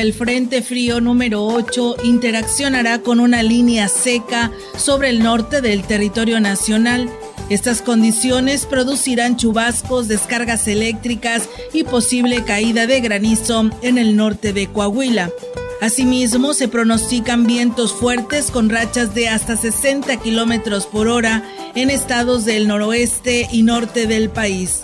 El Frente Frío número 8 interaccionará con una línea seca sobre el norte del territorio nacional. Estas condiciones producirán chubascos, descargas eléctricas y posible caída de granizo en el norte de Coahuila. Asimismo, se pronostican vientos fuertes con rachas de hasta 60 kilómetros por hora en estados del noroeste y norte del país.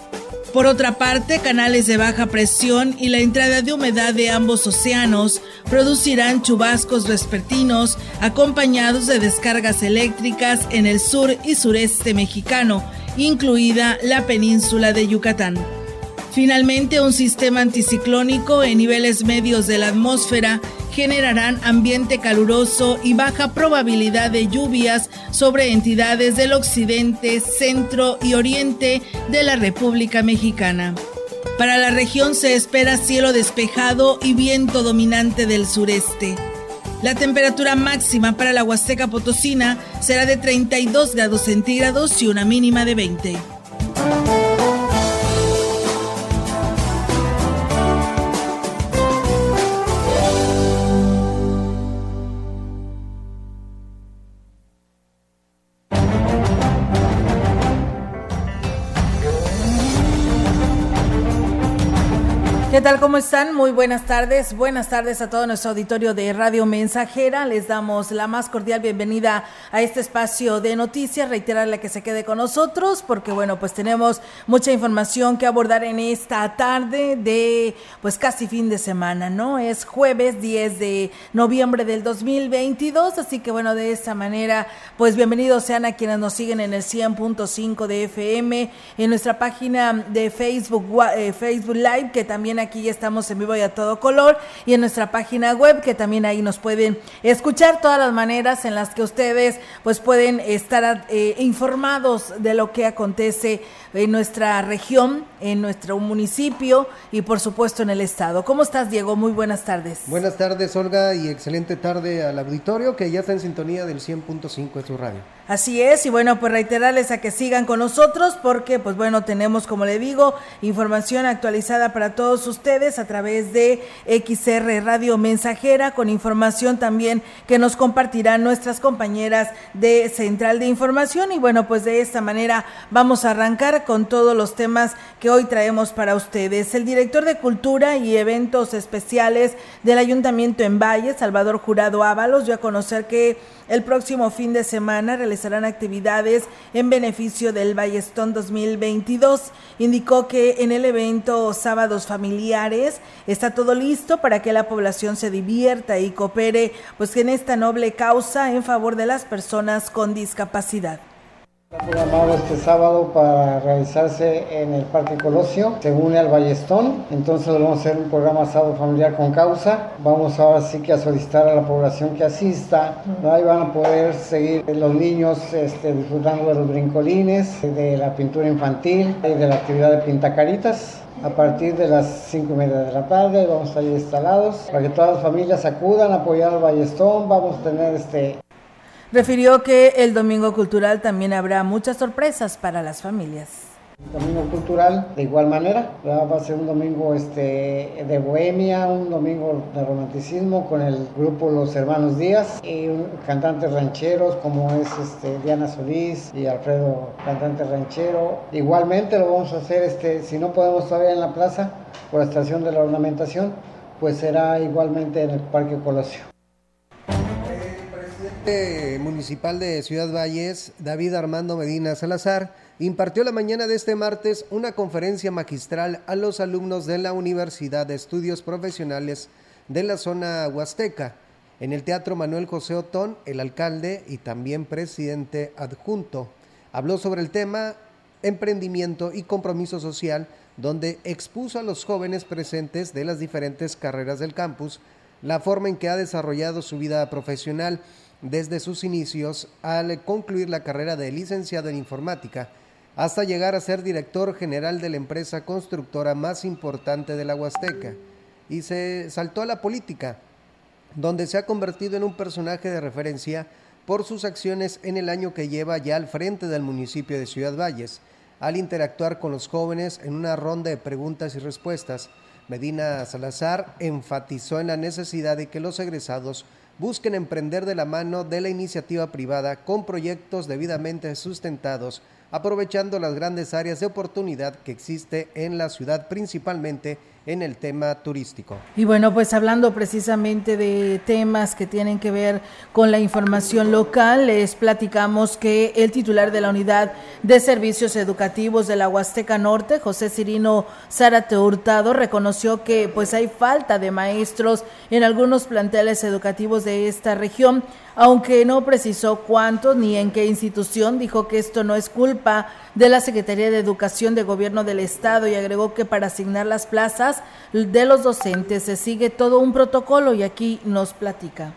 Por otra parte, canales de baja presión y la entrada de humedad de ambos océanos producirán chubascos vespertinos acompañados de descargas eléctricas en el sur y sureste mexicano, incluida la península de Yucatán. Finalmente, un sistema anticiclónico en niveles medios de la atmósfera generarán ambiente caluroso y baja probabilidad de lluvias sobre entidades del occidente, centro y oriente de la República Mexicana. Para la región se espera cielo despejado y viento dominante del sureste. La temperatura máxima para la Huasteca Potosina será de 32 grados centígrados y una mínima de 20. Tal? ¿Cómo están? Muy buenas tardes. Buenas tardes a todo nuestro auditorio de Radio Mensajera. Les damos la más cordial bienvenida a este espacio de noticias. Reiterarle que se quede con nosotros porque, bueno, pues tenemos mucha información que abordar en esta tarde de, pues casi fin de semana, ¿no? Es jueves 10 de noviembre del 2022. Así que, bueno, de esta manera, pues bienvenidos sean a quienes nos siguen en el 100.5 de FM, en nuestra página de Facebook, eh, Facebook Live, que también aquí ya estamos en vivo y a todo color y en nuestra página web que también ahí nos pueden escuchar todas las maneras en las que ustedes pues pueden estar eh, informados de lo que acontece en nuestra región, en nuestro municipio y por supuesto en el estado. ¿Cómo estás Diego? Muy buenas tardes. Buenas tardes Olga y excelente tarde al auditorio que ya está en sintonía del 100.5 de su radio. Así es, y bueno, pues reiterarles a que sigan con nosotros porque, pues bueno, tenemos, como le digo, información actualizada para todos ustedes a través de XR Radio Mensajera, con información también que nos compartirán nuestras compañeras de Central de Información. Y bueno, pues de esta manera vamos a arrancar con todos los temas que hoy traemos para ustedes. El director de Cultura y Eventos Especiales del Ayuntamiento en Valle, Salvador Jurado Ábalos, dio a conocer que el próximo fin de semana realizarán actividades en beneficio del Ballestón 2022. Indicó que en el evento Sábados Familiares está todo listo para que la población se divierta y coopere pues en esta noble causa en favor de las personas con discapacidad. Está programado este sábado para realizarse en el Parque Colosio, se une al Ballestón, entonces vamos a hacer un programa asado familiar con causa, vamos ahora sí que a solicitar a la población que asista, ahí van a poder seguir los niños este, disfrutando de los brincolines, de la pintura infantil y de la actividad de pintacaritas. A partir de las 5 y media de la tarde vamos a estar instalados para que todas las familias acudan a apoyar al Ballestón. Vamos a tener este Refirió que el Domingo Cultural también habrá muchas sorpresas para las familias. Domingo cultural, de igual manera, va a ser un domingo este, de bohemia, un domingo de romanticismo con el grupo Los Hermanos Díaz y cantantes rancheros como es este, Diana Solís y Alfredo, cantante ranchero. Igualmente lo vamos a hacer, este, si no podemos todavía en la plaza, por la estación de la ornamentación, pues será igualmente en el Parque Colosio. Municipal de Ciudad Valles, David Armando Medina Salazar, impartió la mañana de este martes una conferencia magistral a los alumnos de la Universidad de Estudios Profesionales de la zona huasteca. En el Teatro Manuel José Otón, el alcalde y también presidente adjunto habló sobre el tema emprendimiento y compromiso social, donde expuso a los jóvenes presentes de las diferentes carreras del campus la forma en que ha desarrollado su vida profesional desde sus inicios al concluir la carrera de licenciado en informática hasta llegar a ser director general de la empresa constructora más importante de la Huasteca. Y se saltó a la política, donde se ha convertido en un personaje de referencia por sus acciones en el año que lleva ya al frente del municipio de Ciudad Valles. Al interactuar con los jóvenes en una ronda de preguntas y respuestas, Medina Salazar enfatizó en la necesidad de que los egresados busquen emprender de la mano de la iniciativa privada con proyectos debidamente sustentados aprovechando las grandes áreas de oportunidad que existe en la ciudad, principalmente en el tema turístico. Y bueno, pues hablando precisamente de temas que tienen que ver con la información local, les platicamos que el titular de la Unidad de Servicios Educativos de la Huasteca Norte, José Cirino Zárate Hurtado, reconoció que pues hay falta de maestros en algunos planteles educativos de esta región aunque no precisó cuánto ni en qué institución, dijo que esto no es culpa de la Secretaría de Educación de Gobierno del Estado y agregó que para asignar las plazas de los docentes se sigue todo un protocolo y aquí nos platica.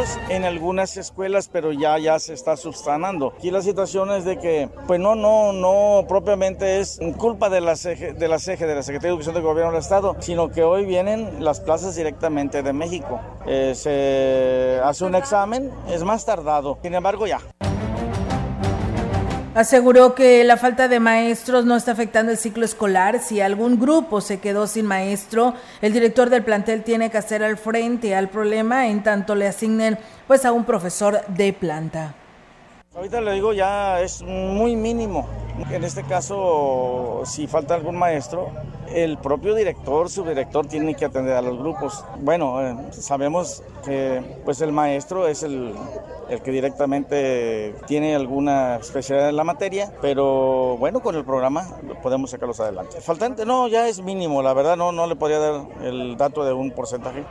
Maestros en algunas escuelas, pero ya, ya se está subsanando. Aquí la situación es de que, pues no, no, no propiamente es culpa de la CEGE, de la, CEGE, de la Secretaría de Educación del Gobierno del Estado, sino que hoy vienen las plazas directamente de México. Eh, se hace un examen, es más tardado, sin embargo ya. Aseguró que la falta de maestros no está afectando el ciclo escolar. Si algún grupo se quedó sin maestro, el director del plantel tiene que hacer al frente al problema en tanto le asignen pues a un profesor de planta. Ahorita le digo ya es muy mínimo. En este caso, si falta algún maestro, el propio director, subdirector tiene que atender a los grupos. Bueno, eh, sabemos que pues el maestro es el, el que directamente tiene alguna especialidad en la materia, pero bueno, con el programa podemos sacarlos adelante. Faltante, no, ya es mínimo, la verdad no, no le podría dar el dato de un porcentaje.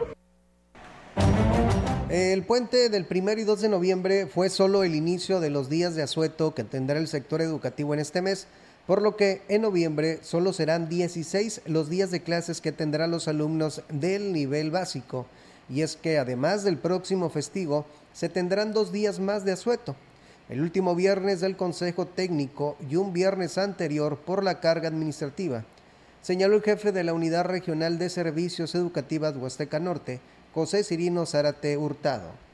El puente del 1 y 2 de noviembre fue solo el inicio de los días de asueto que tendrá el sector educativo en este mes, por lo que en noviembre solo serán 16 los días de clases que tendrán los alumnos del nivel básico. Y es que además del próximo festivo, se tendrán dos días más de asueto, el último viernes del Consejo Técnico y un viernes anterior por la carga administrativa, señaló el jefe de la Unidad Regional de Servicios Educativas Huasteca Norte, José Cirino Zárate Hurtado.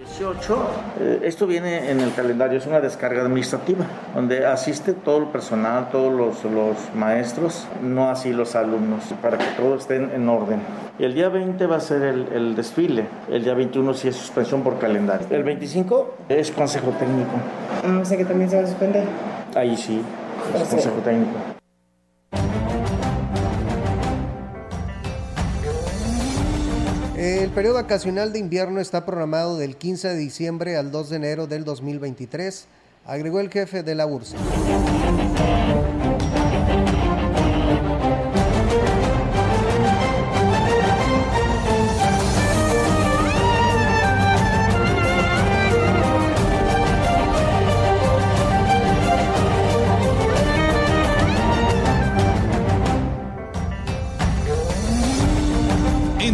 18, eh, esto viene en el calendario, es una descarga administrativa, donde asiste todo el personal, todos los, los maestros, no así los alumnos, para que todo esté en orden. El día 20 va a ser el, el, desfile, el día 21 sí es suspensión por calendario. El 25 es consejo técnico. Ah, o sea que también se va a suspender. Ahí sí, es consejo técnico. El periodo vacacional de invierno está programado del 15 de diciembre al 2 de enero del 2023, agregó el jefe de la URSS.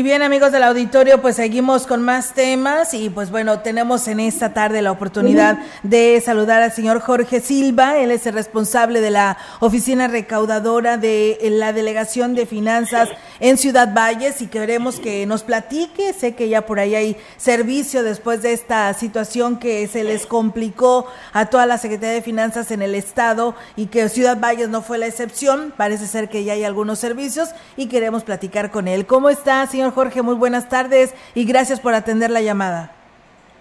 Y bien amigos del auditorio, pues seguimos con más temas y pues bueno, tenemos en esta tarde la oportunidad de saludar al señor Jorge Silva, él es el responsable de la oficina recaudadora de la Delegación de Finanzas en Ciudad Valles y queremos que nos platique, sé que ya por ahí hay servicio después de esta situación que se les complicó a toda la Secretaría de Finanzas en el estado y que Ciudad Valles no fue la excepción, parece ser que ya hay algunos servicios y queremos platicar con él. ¿Cómo está, señor? Jorge, muy buenas tardes y gracias por atender la llamada.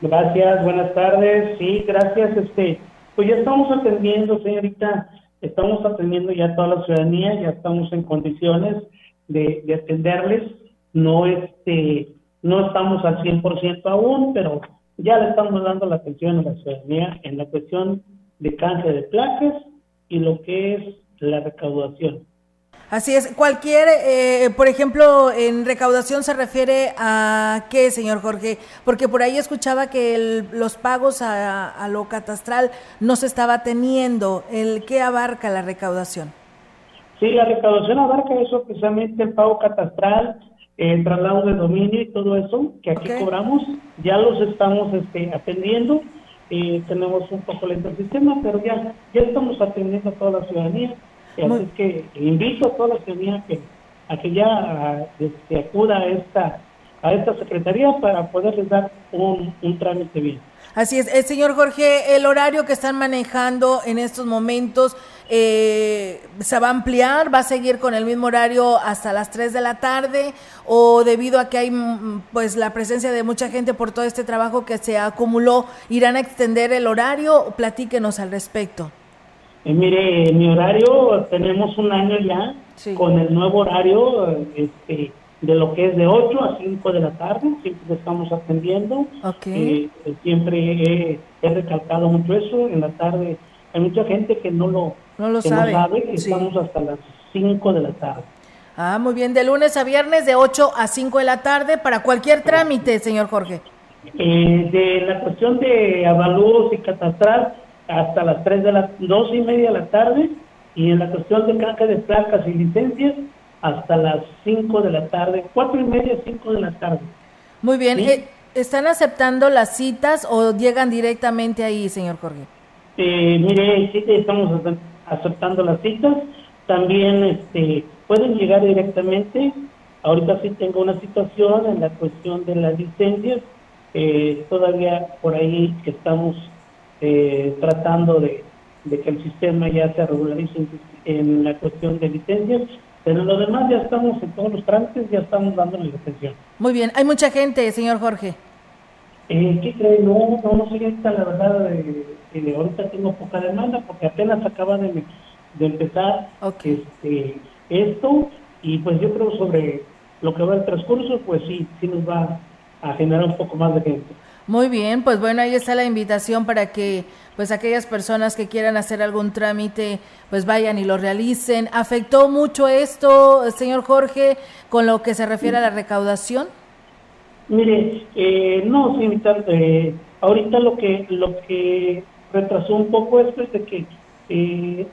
Gracias, buenas tardes. Sí, gracias. Este, pues ya estamos atendiendo, señorita, estamos atendiendo ya toda la ciudadanía, ya estamos en condiciones de, atenderles. No, este, no estamos al 100% aún, pero ya le estamos dando la atención a la ciudadanía en la cuestión de cáncer de placas y lo que es la recaudación. Así es. Cualquier, eh, por ejemplo, en recaudación se refiere a qué, señor Jorge, porque por ahí escuchaba que los pagos a, lo catastral no se estaba teniendo. El qué abarca la recaudación. Sí, la recaudación abarca eso precisamente el pago catastral, el traslado de dominio y todo eso que aquí cobramos. Ya los estamos este, atendiendo. Eh, tenemos un poco lento el sistema, pero ya ya estamos atendiendo a toda la ciudadanía Así es que invito a toda la ciudadanía que, a que ya este, acuda a esta, a esta secretaría para poderles dar un, trámite bien. Así es, el eh, señor Jorge, el horario que están manejando en estos momentos eh, se va a ampliar, va a seguir con el mismo horario hasta las 3 de la tarde o debido a que hay mm, pues la presencia de mucha gente por todo este trabajo que se acumuló, irán a extender el horario, platíquenos al respecto. Eh, mire, mi horario, tenemos un año ya con el nuevo horario este, de lo que es de 8 a 5 de la tarde, siempre estamos atendiendo. Eh, siempre he, recalcado mucho eso, en la tarde hay mucha gente que no lo, sabe. que estamos hasta las 5 de la tarde. Ah, muy bien, de lunes a viernes de 8 a 5 de la tarde para cualquier trámite, señor Jorge. Eh, de la cuestión de avalúos y catastral, hasta las 3 de las 2 y media de la tarde y en la cuestión de caja de placas y licencias hasta las 5 de la tarde, 4 y media, 5 de la tarde. Muy bien, eh, ¿están aceptando las citas o llegan directamente ahí, señor Jorge? Eh, mire, sí estamos aceptando las citas, también este, pueden llegar directamente, ahorita sí tengo una situación en la cuestión de las licencias, eh, todavía por ahí estamos eh, tratando de, que el sistema ya se regularice en, la cuestión de licencias, pero lo demás ya estamos en todos los trámites, ya estamos dándole la atención. Muy bien, hay mucha gente, señor Jorge. Eh, ¿Qué? No, no, no sé, la verdad, eh, ahorita tengo poca demanda porque apenas acaba de, de empezar este, esto y pues yo creo sobre lo que va el transcurso, pues sí, sí nos va a generar un poco más de gente. Muy bien, pues bueno, ahí está la invitación para que pues aquellas personas que quieran hacer algún trámite pues vayan y lo realicen. ¿Afectó mucho esto, señor Jorge, con lo que se refiere a la recaudación? Mire, eh, no, señorita, eh, ahorita lo que lo que retrasó un poco esto es de que eh,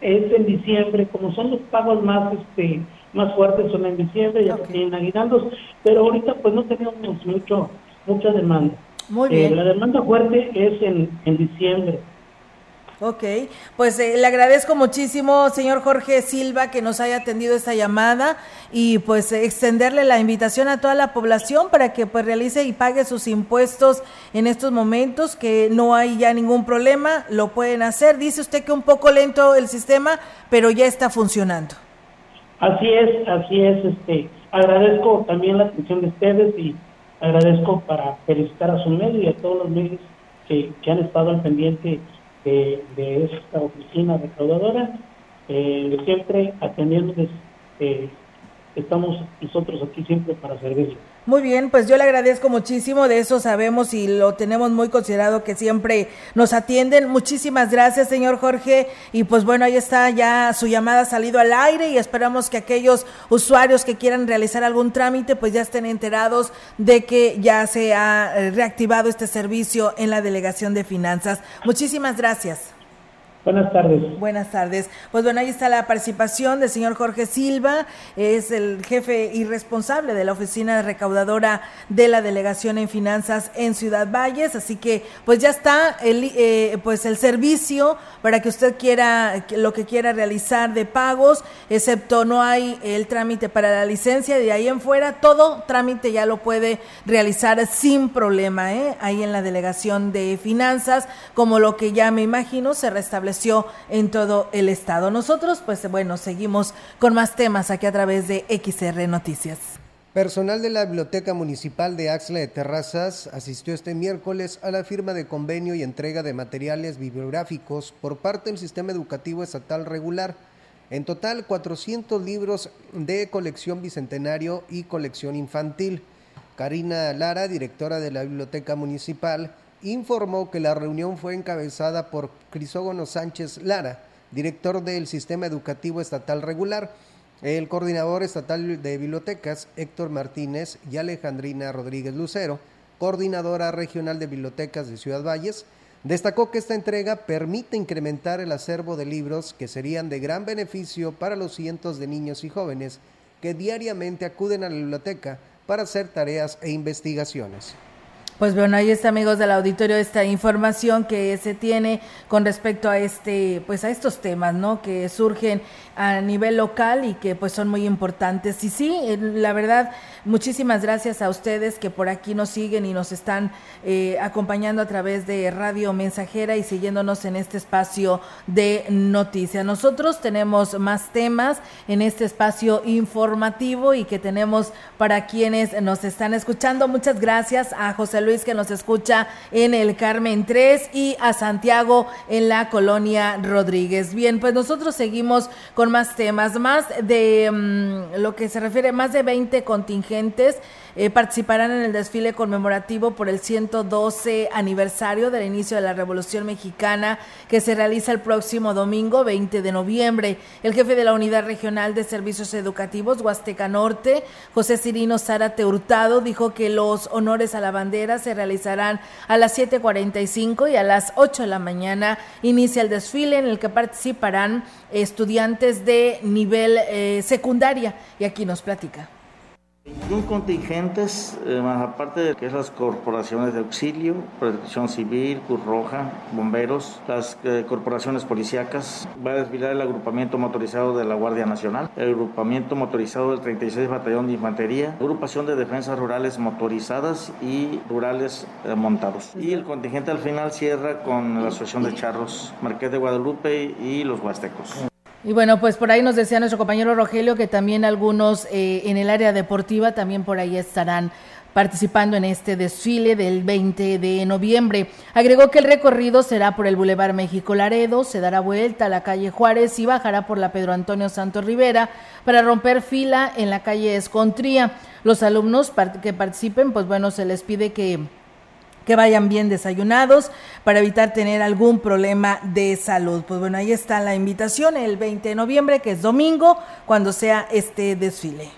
es en diciembre, como son los pagos más este más fuertes son en diciembre, ya que tienen aguinaldos, pero ahorita pues no tenemos mucho mucha demanda. Muy eh, bien. la demanda fuerte es en, en diciembre. Ok, pues eh, le agradezco muchísimo, señor Jorge Silva, que nos haya atendido esta llamada y pues extenderle la invitación a toda la población para que pues realice y pague sus impuestos en estos momentos, que no hay ya ningún problema, lo pueden hacer. Dice usted que un poco lento el sistema, pero ya está funcionando. Así es, así es. Este, agradezco también la atención de ustedes y agradezco para felicitar a su medio y a todos los medios que, han estado al pendiente de, esta oficina recaudadora, eh, siempre atendiendo, eh, estamos nosotros aquí siempre para servirles. Muy bien, pues yo le agradezco muchísimo, de eso sabemos y lo tenemos muy considerado que siempre nos atienden. Muchísimas gracias, señor Jorge. Y pues bueno, ahí está ya su llamada salido al aire y esperamos que aquellos usuarios que quieran realizar algún trámite pues ya estén enterados de que ya se ha eh, reactivado este servicio en la Delegación de Finanzas. Muchísimas gracias. Buenas tardes. Buenas tardes. Pues bueno, ahí está la participación del señor Jorge Silva, es el jefe y responsable de la oficina recaudadora de la delegación en finanzas en Ciudad Valles, así que pues ya está el eh, pues el servicio para que usted quiera lo que quiera realizar de pagos, excepto no hay el trámite para la licencia, de ahí en fuera todo trámite ya lo puede realizar sin problema, ¿eh? ahí en la delegación de finanzas, como lo que ya me imagino se restablece en todo el estado. Nosotros, pues bueno, seguimos con más temas aquí a través de XR Noticias. Personal de la Biblioteca Municipal de Axla de Terrazas asistió este miércoles a la firma de convenio y entrega de materiales bibliográficos por parte del Sistema Educativo Estatal Regular. En total, 400 libros de colección bicentenario y colección infantil. Karina Lara, directora de la Biblioteca Municipal, informó que la reunión fue encabezada por Crisógono Sánchez Lara, director del Sistema Educativo Estatal Regular, el coordinador estatal de bibliotecas Héctor Martínez y Alejandrina Rodríguez Lucero, coordinadora regional de bibliotecas de Ciudad Valles, destacó que esta entrega permite incrementar el acervo de libros que serían de gran beneficio para los cientos de niños y jóvenes que diariamente acuden a la biblioteca para hacer tareas e investigaciones. Pues bueno, ahí está amigos del auditorio esta información que se tiene con respecto a este, pues a estos temas, ¿no? Que surgen a nivel local y que pues son muy importantes. Y sí, la verdad, muchísimas gracias a ustedes que por aquí nos siguen y nos están eh, acompañando a través de Radio Mensajera y siguiéndonos en este espacio de noticias. Nosotros tenemos más temas en este espacio informativo y que tenemos para quienes nos están escuchando. Muchas gracias a José Luis que nos escucha en el Carmen 3 y a Santiago en la colonia Rodríguez. Bien, pues nosotros seguimos con más temas, más de mm, lo que se refiere, más de 20 contingentes eh, participarán en el desfile conmemorativo por el 112 aniversario del inicio de la Revolución Mexicana que se realiza el próximo domingo 20 de noviembre. El jefe de la Unidad Regional de Servicios Educativos Huasteca Norte, José Cirino Zárate Hurtado, dijo que los honores a la bandera se realizarán a las 7.45 y a las 8 de la mañana inicia el desfile en el que participarán estudiantes de nivel eh, secundaria y aquí nos platica. 21 contingentes, eh, más aparte de que es las corporaciones de auxilio, protección civil, Cruz Roja, bomberos, las eh, corporaciones policíacas, va a desfilar el agrupamiento motorizado de la Guardia Nacional, el agrupamiento motorizado del 36 Batallón de Infantería, agrupación de defensas rurales motorizadas y rurales eh, montados. Y el contingente al final cierra con la Asociación de Charros, Marqués de Guadalupe y los Huastecos. Y bueno, pues por ahí nos decía nuestro compañero Rogelio que también algunos eh, en el área deportiva también por ahí estarán participando en este desfile del 20 de noviembre. Agregó que el recorrido será por el Boulevard México Laredo, se dará vuelta a la calle Juárez y bajará por la Pedro Antonio Santos Rivera para romper fila en la calle Escontría. Los alumnos que participen, pues bueno, se les pide que que vayan bien desayunados para evitar tener algún problema de salud. Pues bueno, ahí está la invitación el 20 de noviembre, que es domingo, cuando sea este desfile.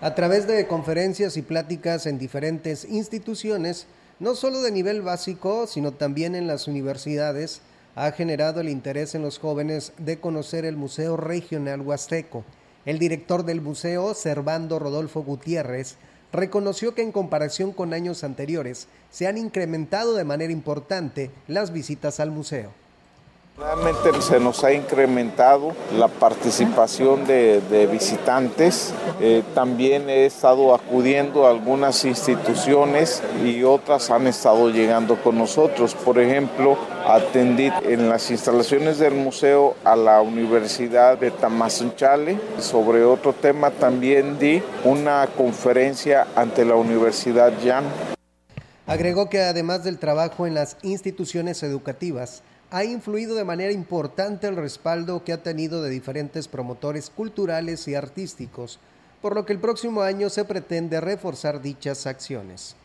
A través de conferencias y pláticas en diferentes instituciones, no solo de nivel básico, sino también en las universidades, ha generado el interés en los jóvenes de conocer el Museo Regional Huasteco. El director del museo, Servando Rodolfo Gutiérrez, reconoció que en comparación con años anteriores se han incrementado de manera importante las visitas al museo. Realmente se nos ha incrementado la participación de, visitantes. Eh, también he estado acudiendo a algunas instituciones y otras han estado llegando con nosotros. Por ejemplo, atendí en las instalaciones del museo a la Universidad de Tamazunchale. Sobre otro tema también di una conferencia ante la Universidad Yan. Agregó que además del trabajo en las instituciones educativas, ha influido de manera importante el respaldo que ha tenido de diferentes promotores culturales y artísticos, por lo que el próximo año se pretende reforzar dichas acciones.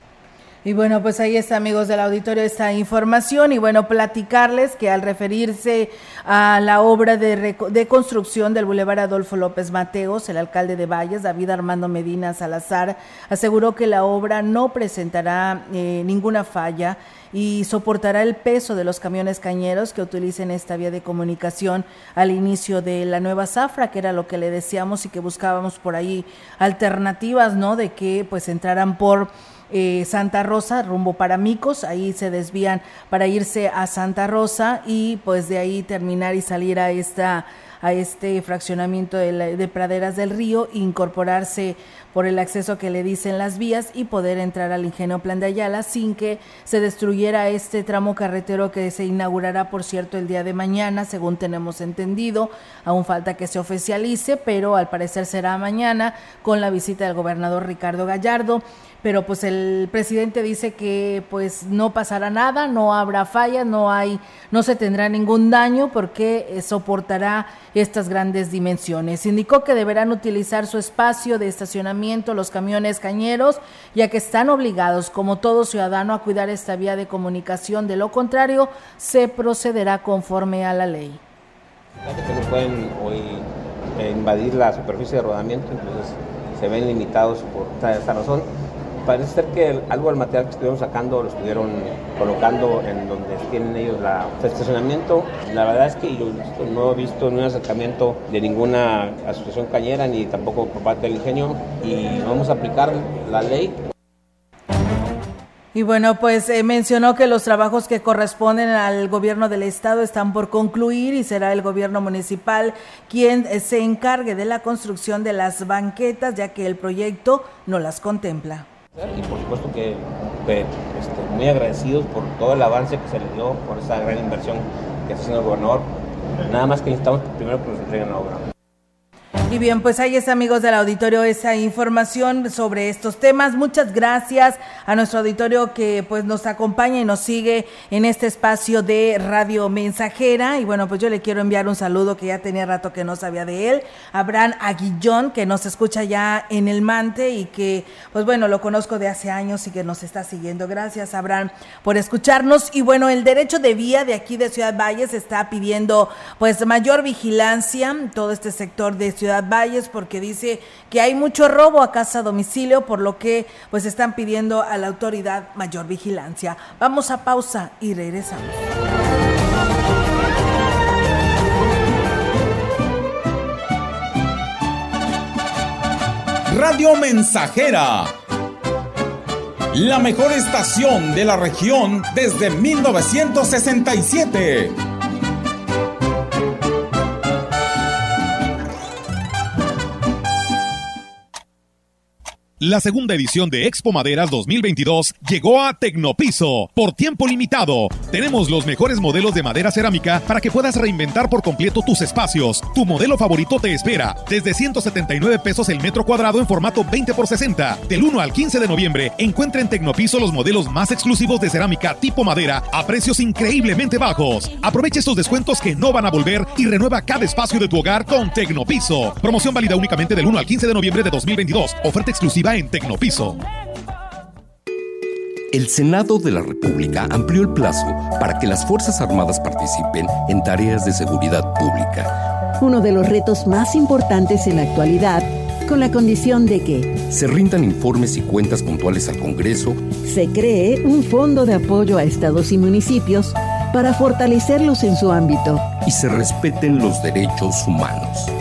Y bueno, pues ahí está, amigos del auditorio, esta información. Y bueno, platicarles que al referirse a la obra de, de, construcción del Boulevard Adolfo López Mateos, el alcalde de Valles, David Armando Medina Salazar, aseguró que la obra no presentará eh, ninguna falla y soportará el peso de los camiones cañeros que utilicen esta vía de comunicación al inicio de la nueva zafra, que era lo que le decíamos y que buscábamos por ahí alternativas, ¿no? De que pues entraran por eh, Santa Rosa, rumbo para Micos, ahí se desvían para irse a Santa Rosa y pues de ahí terminar y salir a esta a este fraccionamiento de, praderas del río, incorporarse por el acceso que le dicen las vías y poder entrar al ingenio Plan de Ayala sin que se destruyera este tramo carretero que se inaugurará, por cierto, el día de mañana, según tenemos entendido. Aún falta que se oficialice, pero al parecer será mañana con la visita del gobernador Ricardo Gallardo pero pues el presidente dice que pues no pasará nada, no habrá falla, no hay, no se tendrá ningún daño porque eh, soportará estas grandes dimensiones. Indicó que deberán utilizar su espacio de estacionamiento los camiones cañeros, ya que están obligados, como todo ciudadano, a cuidar esta vía de comunicación. De lo contrario, se procederá conforme a la ley. Que no pueden hoy eh, invadir la superficie de rodamiento, entonces se ven limitados por esta razón parece ser que algo del material que estuvieron sacando lo estuvieron colocando en donde tienen ellos la estacionamiento. La verdad es que yo no he visto un acercamiento de ninguna asociación cañera ni tampoco por parte del ingenio y vamos a aplicar la ley y bueno, pues eh, mencionó que los trabajos que corresponden al gobierno del estado están por concluir y será el gobierno municipal quien eh, se encargue de la construcción de las banquetas, ya que el proyecto no las contempla. Y por supuesto que este, muy agradecidos por todo el avance que se le dio, por esa gran inversión que está haciendo el gobernador. Nada más que necesitamos primero que nos entreguen la obra. Y bien, pues ahí está, amigos del auditorio, esa información sobre estos temas. Muchas gracias a nuestro auditorio que pues nos acompaña y nos sigue en este espacio de Radio Mensajera. Y bueno, pues yo le quiero enviar un saludo que ya tenía rato que no sabía de él. Abraham Aguillón, que nos escucha ya en el Mante y que, pues bueno, lo conozco de hace años y que nos está siguiendo. Gracias, Abraham, por escucharnos. Y bueno, el derecho de vía de aquí de Ciudad Valles está pidiendo pues mayor vigilancia, todo este sector de Ciudad Valles porque dice que hay mucho robo a casa a domicilio, por lo que pues están pidiendo a la autoridad mayor vigilancia. Vamos a pausa y regresamos. Radio Mensajera. La mejor estación de la región desde 1967. La segunda edición de Expo Maderas 2022 llegó a Tecnopiso. Por tiempo limitado, tenemos los mejores modelos de madera cerámica para que puedas reinventar por completo tus espacios. Tu modelo favorito te espera. Desde 179 pesos el metro cuadrado en formato 20 x 60. Del 1 al 15 de noviembre, encuentra en Tecnopiso los modelos más exclusivos de cerámica tipo madera a precios increíblemente bajos. Aprovecha estos descuentos que no van a volver y renueva cada espacio de tu hogar con Tecnopiso. Promoción válida únicamente del 1 al 15 de noviembre de 2022. Oferta exclusiva en Tecnopiso. El Senado de la República amplió el plazo para que las Fuerzas Armadas participen en tareas de seguridad pública. Uno de los retos más importantes en la actualidad, con la condición de que se rindan informes y cuentas puntuales al Congreso, se cree un fondo de apoyo a estados y municipios para fortalecerlos en su ámbito y se respeten los derechos humanos.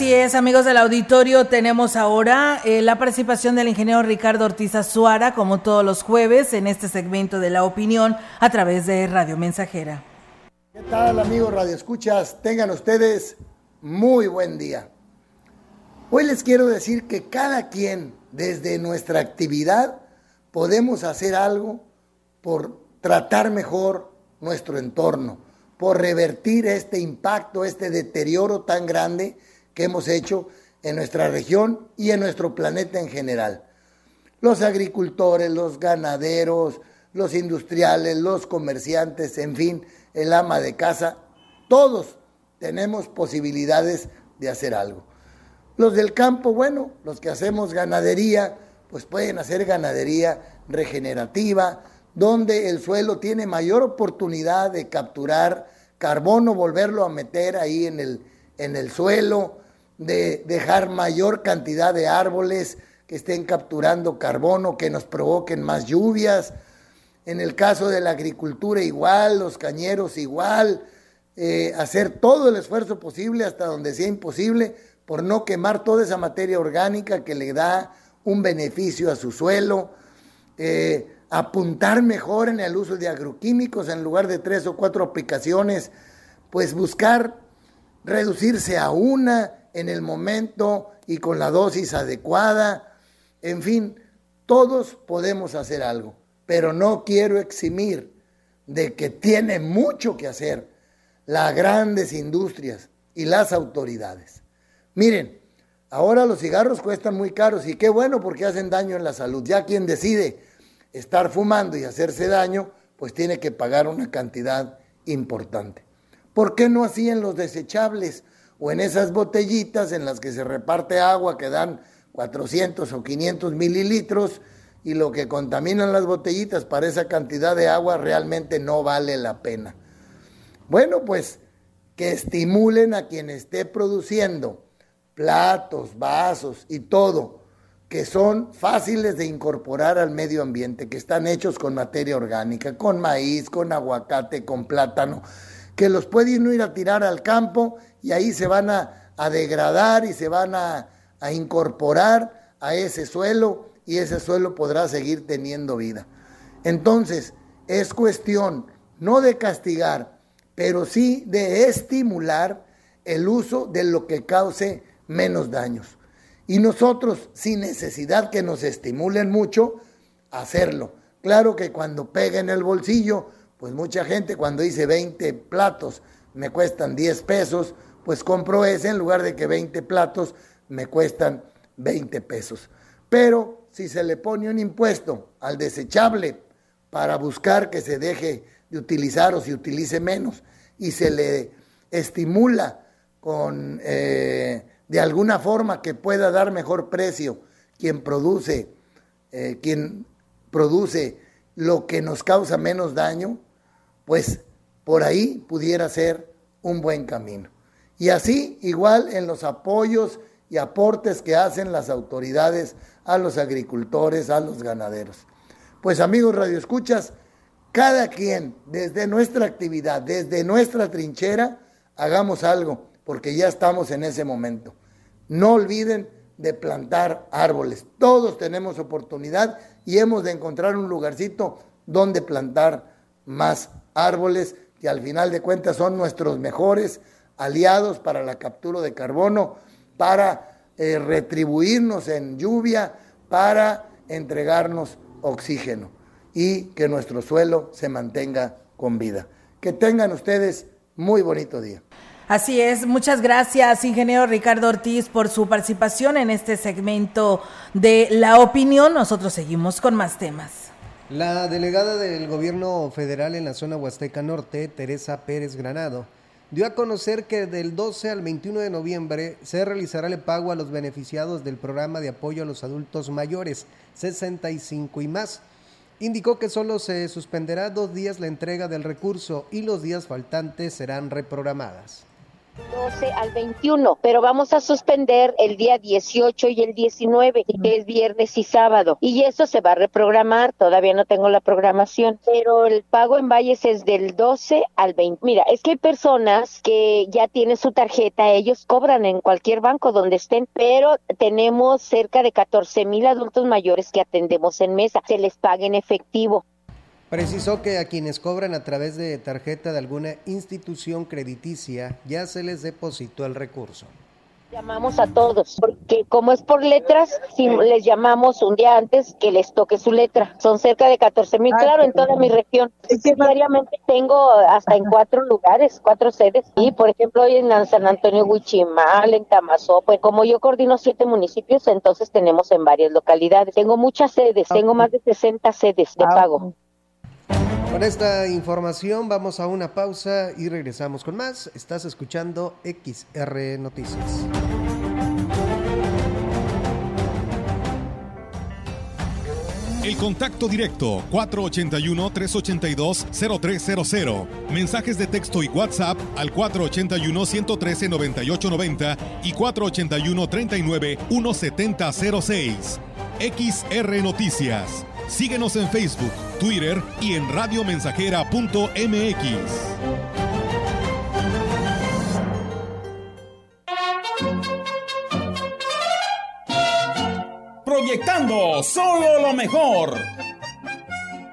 Así es, amigos del auditorio, tenemos ahora eh, la participación del ingeniero Ricardo Ortiz Azuara, como todos los jueves, en este segmento de la opinión a través de Radio Mensajera. ¿Qué tal amigos Radio Escuchas? Tengan ustedes muy buen día. Hoy les quiero decir que cada quien desde nuestra actividad podemos hacer algo por tratar mejor nuestro entorno, por revertir este impacto, este deterioro tan grande que hemos hecho en nuestra región y en nuestro planeta en general. Los agricultores, los ganaderos, los industriales, los comerciantes, en fin, el ama de casa, todos tenemos posibilidades de hacer algo. Los del campo, bueno, los que hacemos ganadería, pues pueden hacer ganadería regenerativa, donde el suelo tiene mayor oportunidad de capturar carbono, volverlo a meter ahí en el, en el suelo, de dejar mayor cantidad de árboles que estén capturando carbono, que nos provoquen más lluvias. En el caso de la agricultura igual, los cañeros igual, eh, hacer todo el esfuerzo posible hasta donde sea imposible por no quemar toda esa materia orgánica que le da un beneficio a su suelo, eh, apuntar mejor en el uso de agroquímicos en lugar de tres o cuatro aplicaciones, pues buscar reducirse a una en el momento y con la dosis adecuada. En fin, todos podemos hacer algo, pero no quiero eximir de que tiene mucho que hacer las grandes industrias y las autoridades. Miren, ahora los cigarros cuestan muy caros y qué bueno porque hacen daño en la salud. Ya quien decide estar fumando y hacerse daño, pues tiene que pagar una cantidad importante. ¿Por qué no así en los desechables o en esas botellitas en las que se reparte agua que dan 400 o 500 mililitros y lo que contaminan las botellitas para esa cantidad de agua realmente no vale la pena? Bueno, pues que estimulen a quien esté produciendo platos, vasos y todo, que son fáciles de incorporar al medio ambiente, que están hechos con materia orgánica, con maíz, con aguacate, con plátano, que los pueden ir a tirar al campo y ahí se van a, degradar y se van a, incorporar a ese suelo y ese suelo podrá seguir teniendo vida. Entonces, es cuestión no de castigar, pero sí de estimular el uso de lo que cause menos daños. Y nosotros, sin necesidad que nos estimulen mucho, hacerlo. Claro que cuando pega en el bolsillo, pues mucha gente cuando dice 20 platos me cuestan 10 pesos, pues compro ese en lugar de que 20 platos me cuestan 20 pesos. Pero si se le pone un impuesto al desechable para buscar que se deje de utilizar o se utilice menos y se le estimula con eh, de alguna forma que pueda dar mejor precio quien produce eh, quien produce lo que nos causa menos daño, pues por ahí pudiera ser un buen camino. Y así, igual en los apoyos y aportes que hacen las autoridades a los agricultores, a los ganaderos. Pues amigos radioescuchas, cada quien desde nuestra actividad, desde nuestra trinchera, hagamos algo, porque ya estamos en ese momento. No olviden de plantar árboles. Todos tenemos oportunidad y hemos de encontrar un lugarcito donde plantar más árboles que al final de cuentas son nuestros mejores aliados para la captura de carbono, para eh, retribuirnos en lluvia, para entregarnos oxígeno y que nuestro suelo se mantenga con vida. Que tengan ustedes muy bonito día. Así es, muchas gracias, ingeniero Ricardo Ortiz, por su participación en este segmento de la opinión. Nosotros seguimos con más temas. La delegada del gobierno federal en la zona Huasteca Norte, Teresa Pérez Granado, dio a conocer que del 12 al 21 de noviembre se realizará el pago a los beneficiados del programa de apoyo a los adultos mayores 65 y más. Indicó que solo se suspenderá dos días la entrega del recurso y los días faltantes serán reprogramadas. 12 al 21, pero vamos a suspender el día 18 y el 19, que es viernes y sábado, y eso se va a reprogramar, todavía no tengo la programación, pero el pago en Valles es del 12 al 20. Mira, es que hay personas que ya tienen su tarjeta, ellos cobran en cualquier banco donde estén, pero tenemos cerca de 14 mil adultos mayores que atendemos en mesa, se les paga en efectivo. Precisó que a quienes cobran a través de tarjeta de alguna institución crediticia ya se les depositó el recurso. Llamamos a todos, porque como es por letras, si les llamamos un día antes que les toque su letra. Son cerca de 14 mil, claro, en toda mi región. Diariamente tengo hasta en cuatro lugares, cuatro sedes. Y, por ejemplo, hoy en San Antonio Huichimal, en Tamazó, pues como yo coordino siete municipios, entonces tenemos en varias localidades. Tengo muchas sedes, tengo más de 60 sedes de pago. Con esta información vamos a una pausa y regresamos con más. Estás escuchando XR Noticias. El contacto directo 481-382-0300. Mensajes de texto y WhatsApp al 481-113-9890 y 481-39-1706. XR Noticias. Síguenos en Facebook, Twitter y en radiomensajera.mx. Proyectando solo lo mejor.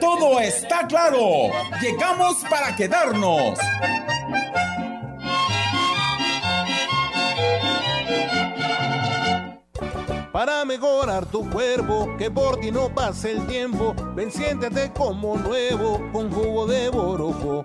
Todo está claro. Llegamos para quedarnos. Para mejorar tu cuerpo, que por ti no pase el tiempo, ven siéntete como nuevo con jugo de borojo.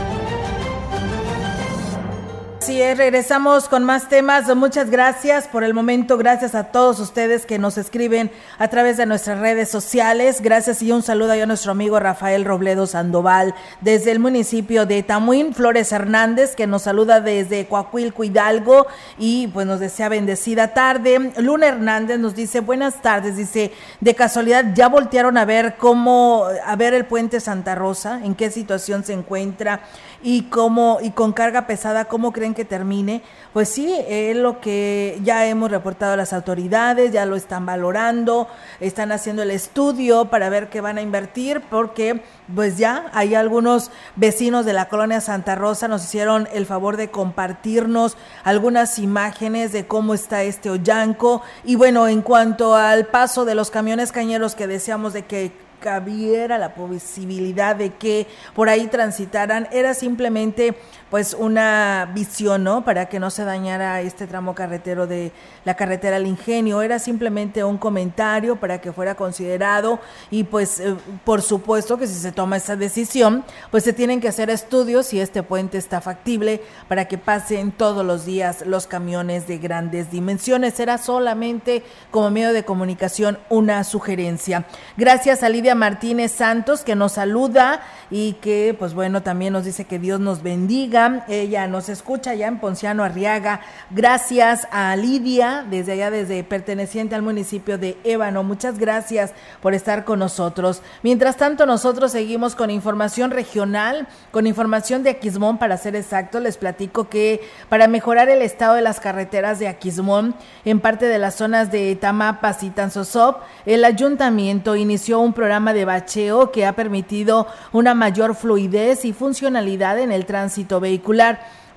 Sí, regresamos con más temas. Muchas gracias por el momento. Gracias a todos ustedes que nos escriben a través de nuestras redes sociales. Gracias y un saludo a nuestro amigo Rafael Robledo Sandoval desde el municipio de Tamuín. Flores Hernández que nos saluda desde Coahuilco Hidalgo y pues nos desea bendecida tarde. Luna Hernández nos dice buenas tardes. Dice de casualidad ya voltearon a ver cómo a ver el puente Santa Rosa, en qué situación se encuentra y cómo y con carga pesada cómo creen que termine, pues sí, es lo que ya hemos reportado a las autoridades, ya lo están valorando, están haciendo el estudio para ver qué van a invertir, porque pues ya hay algunos vecinos de la colonia Santa Rosa nos hicieron el favor de compartirnos algunas imágenes de cómo está este Ollanco. Y bueno, en cuanto al paso de los camiones cañeros que deseamos de que cabiera la posibilidad de que por ahí transitaran, era simplemente pues una visión, ¿no? Para que no se dañara este tramo carretero de la carretera al ingenio, era simplemente un comentario para que fuera considerado y pues eh, por supuesto que si se toma esa decisión, pues se tienen que hacer estudios si este puente está factible para que pasen todos los días los camiones de grandes dimensiones. Era solamente como medio de comunicación una sugerencia. Gracias a Lidia Martínez Santos que nos saluda y que pues bueno también nos dice que Dios nos bendiga ella nos escucha ya en Ponciano Arriaga. Gracias a Lidia, desde allá, desde perteneciente al municipio de Ébano. Muchas gracias por estar con nosotros. Mientras tanto, nosotros seguimos con información regional, con información de Aquismón, para ser exacto. Les platico que para mejorar el estado de las carreteras de Aquismón, en parte de las zonas de Tamapas y Tanzosop, el ayuntamiento inició un programa de bacheo que ha permitido una mayor fluidez y funcionalidad en el tránsito vehicular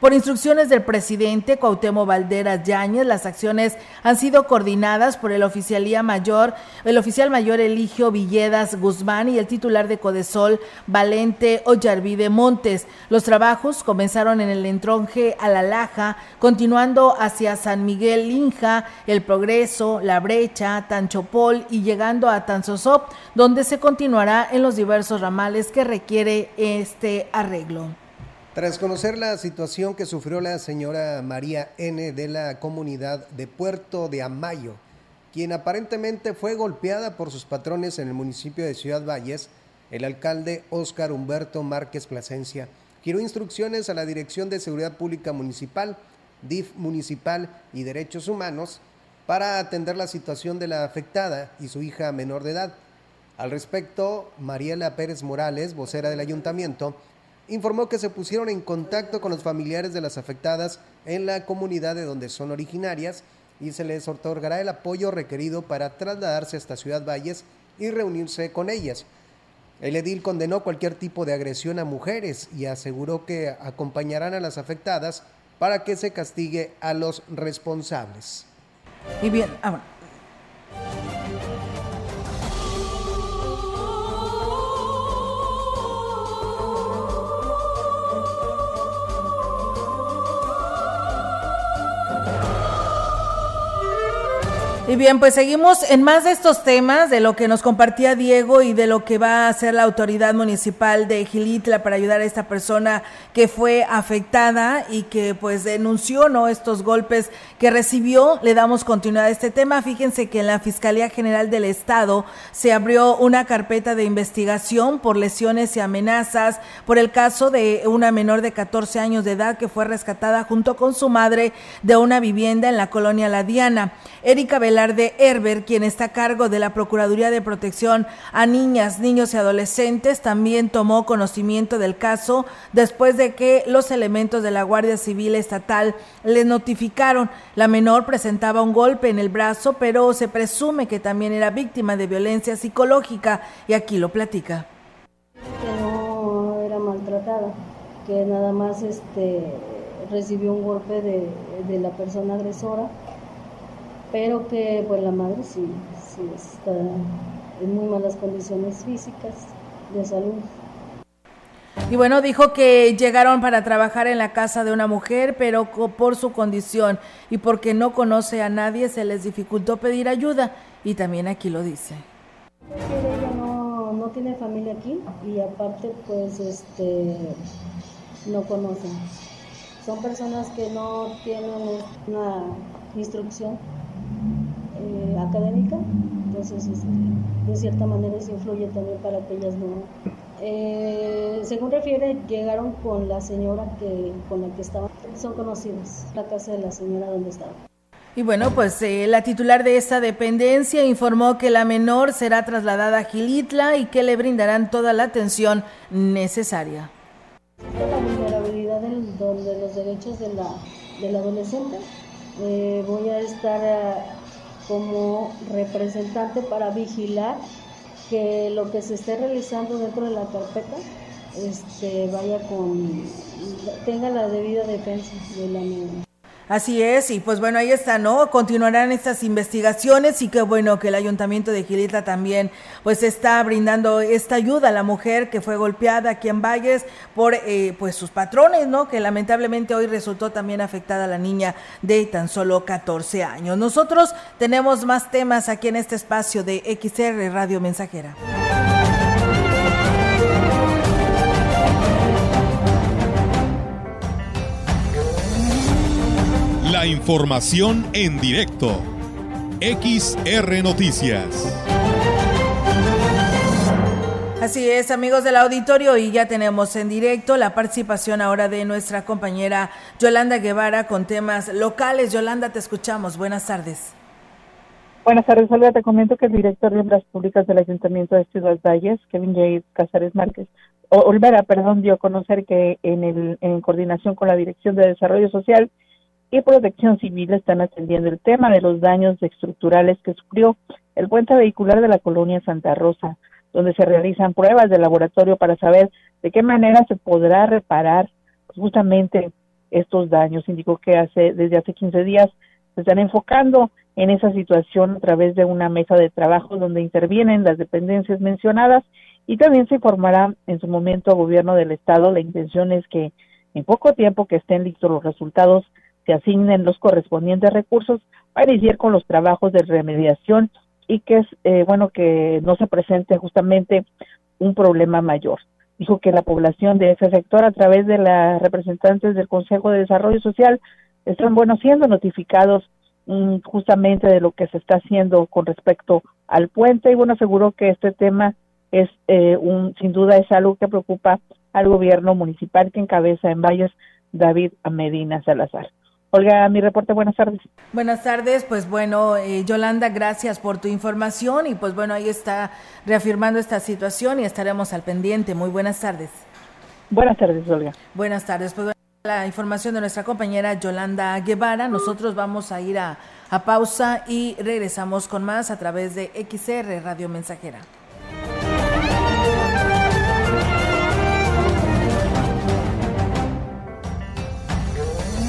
por instrucciones del presidente Cuauhtémoc Valderas Yáñez, las acciones han sido coordinadas por el oficialía mayor, el oficial mayor Eligio Villedas Guzmán y el titular de Codesol Valente Ollarvide Montes. Los trabajos comenzaron en el entronje a La Laja, continuando hacia San Miguel Linja, El Progreso, La Brecha, Tanchopol y llegando a Tanzosop, donde se continuará en los diversos ramales que requiere este arreglo. Tras conocer la situación que sufrió la señora María N. de la comunidad de Puerto de Amayo, quien aparentemente fue golpeada por sus patrones en el municipio de Ciudad Valles, el alcalde Óscar Humberto Márquez Plasencia giró instrucciones a la Dirección de Seguridad Pública Municipal, DIF Municipal y Derechos Humanos para atender la situación de la afectada y su hija menor de edad. Al respecto, Mariela Pérez Morales, vocera del ayuntamiento, informó que se pusieron en contacto con los familiares de las afectadas en la comunidad de donde son originarias y se les otorgará el apoyo requerido para trasladarse hasta Ciudad Valles y reunirse con ellas. El edil condenó cualquier tipo de agresión a mujeres y aseguró que acompañarán a las afectadas para que se castigue a los responsables. Y bien, ah, Y bien, pues seguimos en más de estos temas, de lo que nos compartía Diego y de lo que va a hacer la autoridad municipal de Gilitla para ayudar a esta persona que fue afectada y que pues denunció no estos golpes que recibió. Le damos continuidad a este tema. Fíjense que en la Fiscalía General del Estado se abrió una carpeta de investigación por lesiones y amenazas por el caso de una menor de 14 años de edad que fue rescatada junto con su madre de una vivienda en la colonia La Diana. Erika de Herber, quien está a cargo de la Procuraduría de Protección a Niñas, Niños y Adolescentes, también tomó conocimiento del caso después de que los elementos de la Guardia Civil Estatal le notificaron. La menor presentaba un golpe en el brazo, pero se presume que también era víctima de violencia psicológica y aquí lo platica. Que no era maltratada, que nada más este, recibió un golpe de, de la persona agresora pero que pues la madre sí, sí está en muy malas condiciones físicas de salud. Y bueno, dijo que llegaron para trabajar en la casa de una mujer, pero por su condición y porque no conoce a nadie se les dificultó pedir ayuda. Y también aquí lo dice. Ella no, no tiene familia aquí y aparte pues este no conocen. Son personas que no tienen una instrucción eh, académica, entonces este, de cierta manera eso influye también para que ellas no... Eh, según refiere, llegaron con la señora que, con la que estaban, son conocidos, la casa de la señora donde estaban. Y bueno, pues eh, la titular de esta dependencia informó que la menor será trasladada a Gilitla y que le brindarán toda la atención necesaria. La vulnerabilidad de los derechos de la, del adolescente, voy a estar como representante para vigilar que lo que se esté realizando dentro de la carpeta este, vaya con tenga la debida defensa de la niña. Así es, y pues bueno, ahí está, ¿no? Continuarán estas investigaciones y qué bueno que el ayuntamiento de Gilitla también pues está brindando esta ayuda a la mujer que fue golpeada aquí en Valles por eh, pues sus patrones, ¿no? Que lamentablemente hoy resultó también afectada la niña de tan solo 14 años. Nosotros tenemos más temas aquí en este espacio de XR Radio Mensajera. La información en directo. XR Noticias. Así es, amigos del auditorio, y ya tenemos en directo la participación ahora de nuestra compañera Yolanda Guevara con temas locales. Yolanda, te escuchamos. Buenas tardes. Buenas tardes, Olga. Te comento que el director de Obras Públicas del Ayuntamiento de Ciudad Valles, Kevin J. Casares Márquez, Olvera, perdón, dio a conocer que en, el, en coordinación con la Dirección de Desarrollo Social y Protección Civil están atendiendo el tema de los daños estructurales que sufrió el puente vehicular de la colonia Santa Rosa, donde se realizan pruebas de laboratorio para saber de qué manera se podrá reparar justamente estos daños. Indicó que hace desde hace 15 días se están enfocando en esa situación a través de una mesa de trabajo donde intervienen las dependencias mencionadas y también se informará en su momento al gobierno del estado. La intención es que en poco tiempo que estén listos los resultados se asignen los correspondientes recursos para iniciar con los trabajos de remediación y que es eh, bueno que no se presente justamente un problema mayor. Dijo que la población de ese sector a través de las representantes del Consejo de Desarrollo Social están bueno siendo notificados mm, justamente de lo que se está haciendo con respecto al puente y bueno aseguró que este tema es eh, un sin duda es algo que preocupa al gobierno municipal que encabeza en Valles David Medina Salazar. Olga, mi reporte, buenas tardes. Buenas tardes, pues bueno, eh, Yolanda, gracias por tu información y pues bueno, ahí está reafirmando esta situación y estaremos al pendiente. Muy buenas tardes. Buenas tardes, Olga. Buenas tardes, pues bueno, la información de nuestra compañera Yolanda Guevara. Nosotros vamos a ir a, a pausa y regresamos con más a través de XR Radio Mensajera.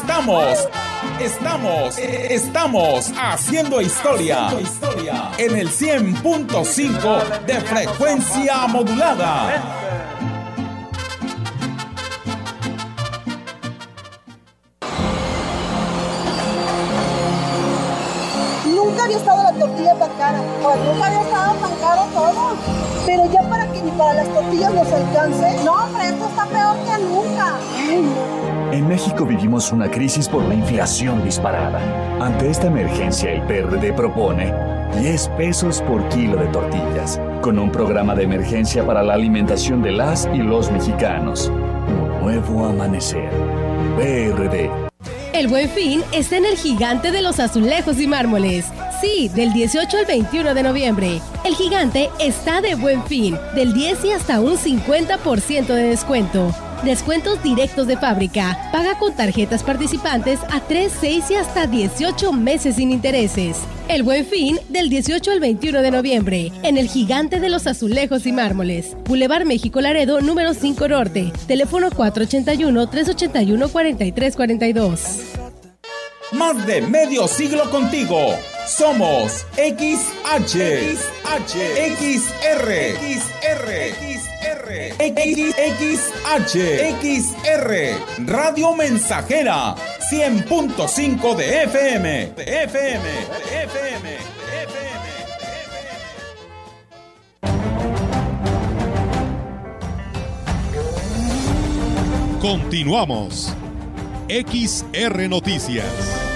Estamos, estamos, estamos haciendo historia en el 100.5 de frecuencia modulada. Nunca había estado la tortilla tan cara, nunca había estado tan caro todo. Pero ya para que ni para las tortillas nos alcance. No, hombre, esto está peor que nunca. En México vivimos una crisis por la inflación disparada. Ante esta emergencia, el PRD propone 10 pesos por kilo de tortillas, con un programa de emergencia para la alimentación de las y los mexicanos. Un nuevo amanecer. PRD. El buen fin está en el gigante de los azulejos y mármoles. Sí, del 18 al 21 de noviembre. El gigante está de buen fin, del 10 y hasta un 50% de descuento. Descuentos directos de fábrica. Paga con tarjetas participantes a 3, 6 y hasta 18 meses sin intereses. El buen fin del 18 al 21 de noviembre en el Gigante de los Azulejos y Mármoles. Boulevard México Laredo, número 5 Norte. Teléfono 481-381-4342. Más de medio siglo contigo. Somos XH, XH, XR, XR, XR, XH, XR, Radio Mensajera, 100.5 de FM, de FM, de FM, de FM. Continuamos. XR Noticias.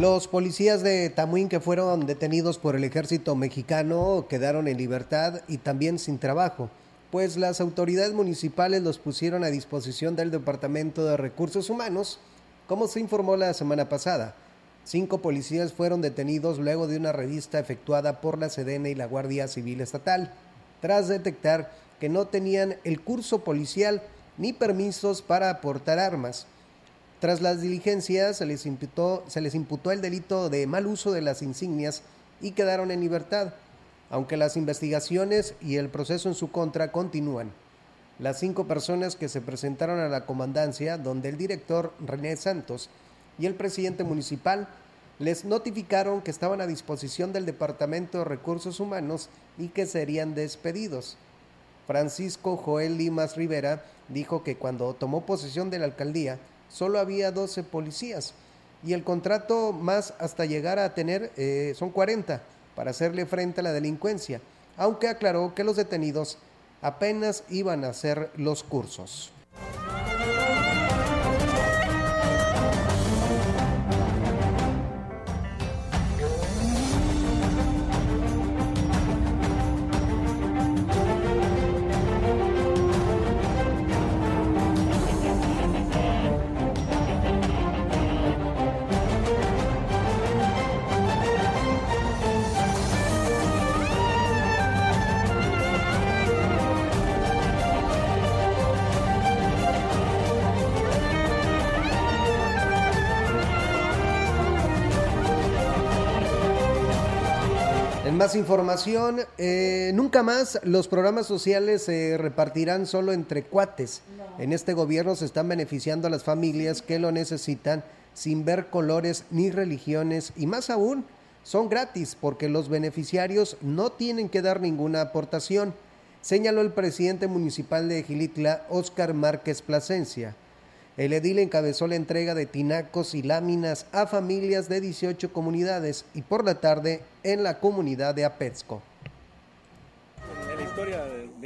Los policías de Tamuín que fueron detenidos por el ejército mexicano quedaron en libertad y también sin trabajo. pues las autoridades municipales los pusieron a disposición del Departamento de Recursos Humanos, como se informó la semana pasada. Cinco policías fueron detenidos luego de una revista efectuada por la Sedena y la Guardia Civil Estatal, tras detectar que no tenían el curso policial ni permisos para aportar armas. Tras las diligencias se les, imputó, se les imputó el delito de mal uso de las insignias y quedaron en libertad, aunque las investigaciones y el proceso en su contra continúan. Las cinco personas que se presentaron a la comandancia, donde el director René Santos y el presidente municipal les notificaron que estaban a disposición del Departamento de Recursos Humanos y que serían despedidos. Francisco Joel Limas Rivera dijo que cuando tomó posesión de la alcaldía solo había 12 policías y el contrato más hasta llegar a tener eh, son 40 para hacerle frente a la delincuencia, aunque aclaró que los detenidos apenas iban a hacer los cursos. Más información, eh, nunca más los programas sociales se repartirán solo entre cuates. En este gobierno se están beneficiando a las familias que lo necesitan sin ver colores ni religiones y más aún son gratis porque los beneficiarios no tienen que dar ninguna aportación, señaló el presidente municipal de Gilitla, Óscar Márquez Plasencia. El edil encabezó la entrega de tinacos y láminas a familias de 18 comunidades y por la tarde en la comunidad de de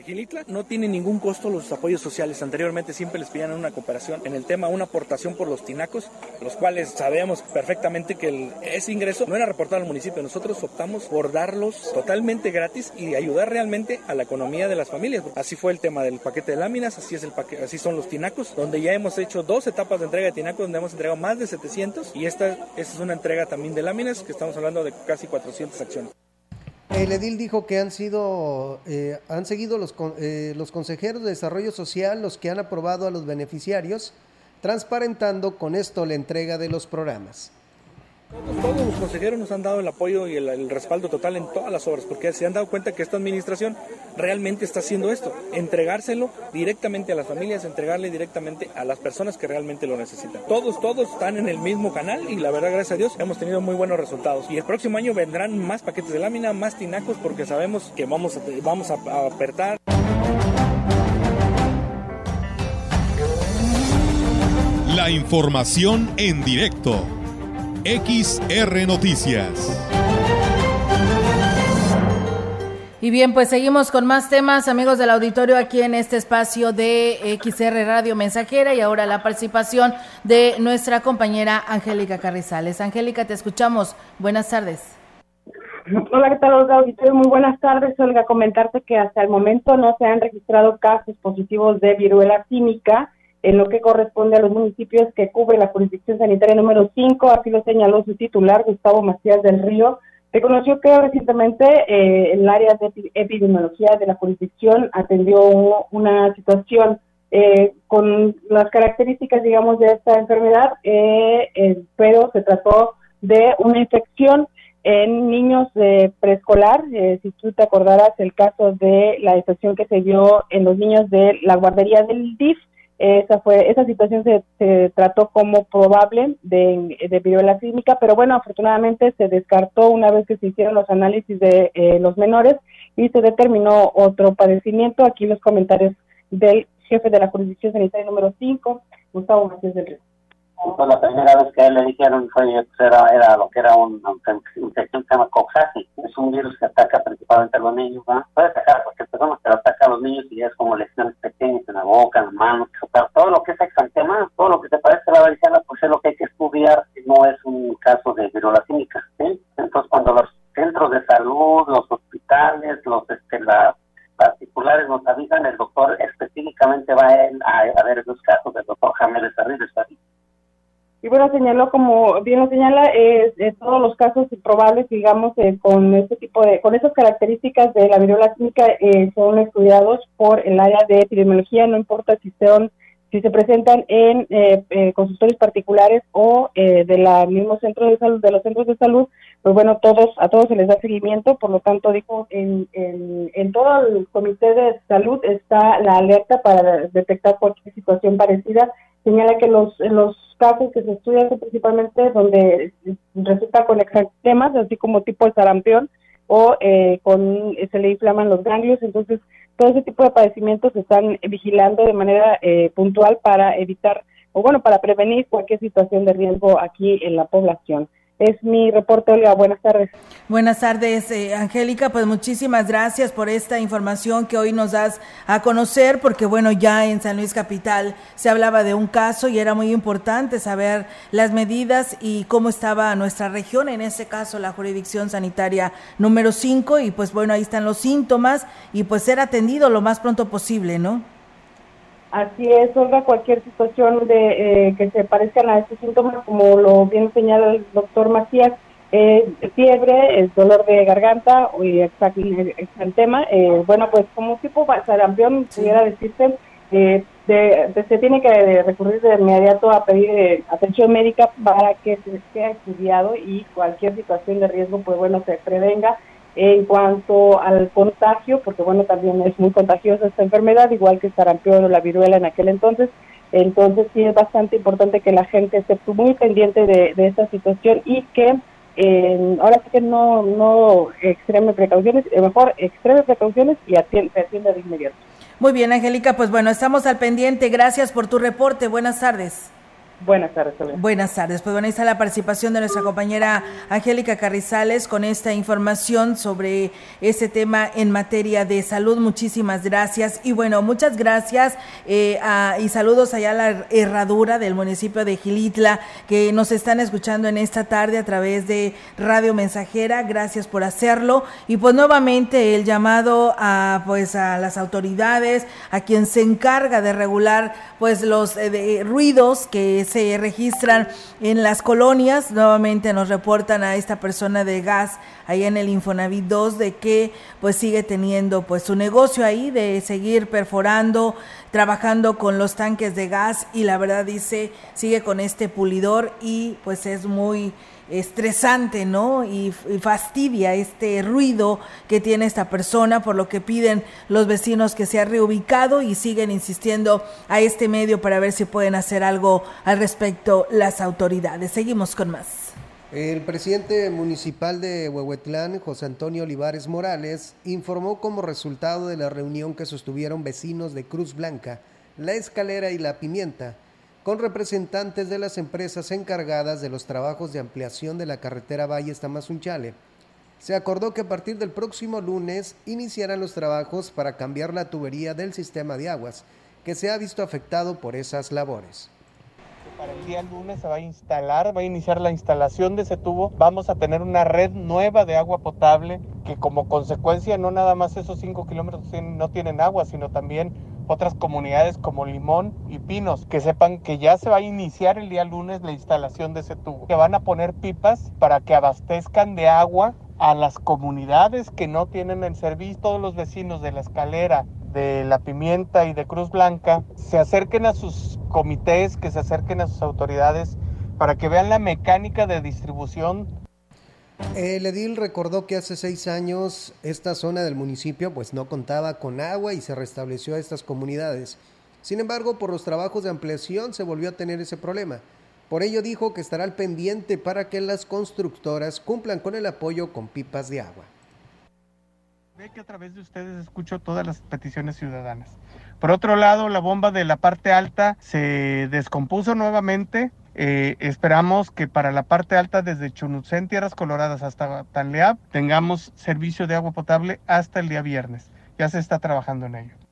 Gilitla. No tiene ningún costo los apoyos sociales. Anteriormente siempre les pedían una cooperación en el tema, una aportación por los tinacos, los cuales sabíamos perfectamente que ese ingreso no era reportado al municipio. Nosotros optamos por darlos totalmente gratis y ayudar realmente a la economía de las familias. Así fue el tema del paquete de láminas, así, es el paquete, así son los tinacos, donde ya hemos hecho dos etapas de entrega de tinacos, donde hemos entregado más de 700 y esta, esta es una entrega también de láminas, que estamos hablando de casi 400 acciones. El edil dijo que han sido, eh, han seguido los, eh, los consejeros de desarrollo social los que han aprobado a los beneficiarios, transparentando con esto la entrega de los programas. Todos, los consejeros nos han dado el apoyo y el, respaldo total en todas las obras, porque se han dado cuenta que esta administración realmente está haciendo esto, entregárselo directamente a las familias, entregarle directamente a las personas que realmente lo necesitan. Todos, todos están en el mismo canal y la verdad, gracias a Dios, hemos tenido muy buenos resultados. Y el próximo año vendrán más paquetes de lámina, más tinacos, porque sabemos que vamos vamos a, a apertar. La información en directo XR Noticias. Y bien, pues seguimos con más temas, amigos del auditorio, aquí en este espacio de XR Radio Mensajera y ahora la participación de nuestra compañera Angélica Carrizales. Angélica, te escuchamos. Buenas tardes. Hola, ¿qué tal, Olga Auditorio? Muy buenas tardes, Olga. Comentarte que hasta el momento no se han registrado casos positivos de viruela química en lo que corresponde a los municipios que cubre la jurisdicción sanitaria número 5, así lo señaló su titular, Gustavo Macías del Río. Reconoció que recientemente eh, el área de epidemiología de la jurisdicción atendió una situación eh, con las características, digamos, de esta enfermedad, eh, pero se trató de una infección en niños de preescolar. si tú te acordarás el caso de la infección que se dio en los niños de la guardería del DIF, esa fue esa situación se, trató como probable de, de viruela clínica, pero bueno, afortunadamente se descartó una vez que se hicieron los análisis de eh, los menores y se determinó otro padecimiento. Aquí los comentarios del jefe de la jurisdicción sanitaria número 5, Gustavo Macías del Río. Pues la primera vez que a él le dijeron fue, pues era, era lo que era una infección que se llama coxaxi. Es un virus que ataca principalmente a los niños. Puede atacar a cualquier persona, pero ataca a los niños y es como lesiones pequeñas en la boca, en las manos. Pero todo lo que es exantema, todo lo que se parece a la varicela, pues es lo que hay que estudiar. No es un caso de viruela cínica. ¿sí? Entonces, cuando los centros de salud, los hospitales, los este, las particulares nos avisan, el doctor específicamente va a, a, a ver los casos del doctor James Arribes. Y bueno, señaló, como bien lo señala, eh, todos los casos probables, digamos, eh, con este tipo de, con esas características de la viruela química eh, son estudiados por el área de epidemiología, no importa si son si se presentan en eh, eh, consultorios particulares o de la mismo centro de salud, de los centros de salud, pues bueno, todos a todos se les da seguimiento, por lo tanto, dijo, en, en, en todo el comité de salud está la alerta para detectar cualquier situación parecida. Señala que los, los casos que se estudian principalmente donde resulta con exantemas, así como tipo de sarampión, o eh, con se le inflaman los ganglios, entonces todo ese tipo de padecimientos se están vigilando de manera eh, puntual para evitar o bueno, para prevenir cualquier situación de riesgo aquí en la población. Es mi reporte, Olga. Buenas tardes. Buenas tardes, eh, Angélica. Pues muchísimas gracias por esta información que hoy nos das a conocer, porque bueno, ya en San Luis Capital se hablaba de un caso y era muy importante saber las medidas y cómo estaba nuestra región, en este caso la jurisdicción sanitaria número 5, y pues bueno, ahí están los síntomas y pues ser atendido lo más pronto posible, ¿no? Así es, Olga, cualquier situación de eh, que se parezcan a estos síntomas, como lo bien señala el doctor Macías, eh, fiebre, el dolor de garganta y exantema, eh, bueno, pues como tipo sarampión, pudiera decirse, eh, de, se tiene que recurrir de inmediato a pedir eh, atención médica para que se sea estudiado y cualquier situación de riesgo, pues bueno, se prevenga en cuanto al contagio, porque bueno, también es muy contagiosa esta enfermedad, igual que el sarampión o la viruela en aquel entonces. Entonces sí es bastante importante que la gente esté muy pendiente de, esta situación y que ahora sí que no, no extreme precauciones, eh, mejor extreme precauciones y atiende, atienda de inmediato. Muy bien, Angélica, pues bueno, estamos al pendiente. Gracias por tu reporte. Buenas tardes. Buenas tardes. Buenas tardes. Pues bueno, ahí está la participación de nuestra compañera Angélica Carrizales con esta información sobre este tema en materia de salud. Muchísimas gracias. Y bueno, muchas gracias eh, y saludos allá a la herradura del municipio de Gilitla que nos están escuchando en esta tarde a través de Radio Mensajera. Gracias por hacerlo. Y pues nuevamente el llamado a pues a las autoridades, a quien se encarga de regular pues los eh, ruidos que se registran en las colonias. Nuevamente nos reportan a esta persona de gas ahí en el Infonavit 2 de que pues sigue teniendo pues su negocio ahí de seguir perforando, trabajando con los tanques de gas y la verdad dice sigue con este pulidor y pues es muy estresante, ¿no? Y, fastidia este ruido que tiene esta persona, por lo que piden los vecinos que sea reubicado y siguen insistiendo a este medio para ver si pueden hacer algo al respecto las autoridades. Seguimos con más. El presidente municipal de Huehuetlán, José Antonio Olivares Morales, informó como resultado de la reunión que sostuvieron vecinos de Cruz Blanca, La Escalera y La Pimienta, con representantes de las empresas encargadas de los trabajos de ampliación de la carretera Valles Tamazunchale. Se acordó que a partir del próximo lunes iniciarán los trabajos para cambiar la tubería del sistema de aguas, que se ha visto afectado por esas labores para el día lunes se va a instalar, va a iniciar la instalación de ese tubo. Vamos a tener una red nueva de agua potable que como consecuencia no nada más esos 5 kilómetros no tienen agua, sino también otras comunidades como Limón y Pinos, que sepan que ya se va a iniciar el día lunes la instalación de ese tubo, que van a poner pipas para que abastezcan de agua a las comunidades que no tienen el servicio, todos los vecinos de la escalera, de la pimienta y de Cruz Blanca, se acerquen a sus comités, que se acerquen a sus autoridades para que vean la mecánica de distribución el edil recordó que hace seis años esta zona del municipio pues no contaba con agua y se restableció a estas comunidades. Sin embargo, por los trabajos de ampliación se volvió a tener ese problema. Por ello dijo que estará al pendiente para que las constructoras cumplan con el apoyo con pipas de agua. Ve que a través de ustedes escucho todas las peticiones ciudadanas. Por otro lado, la bomba de la parte alta se descompuso nuevamente eh, esperamos que para la parte alta, desde Chunucén, Tierras Coloradas hasta Tanleab, tengamos servicio de agua potable hasta el día viernes. Ya se está trabajando en ello.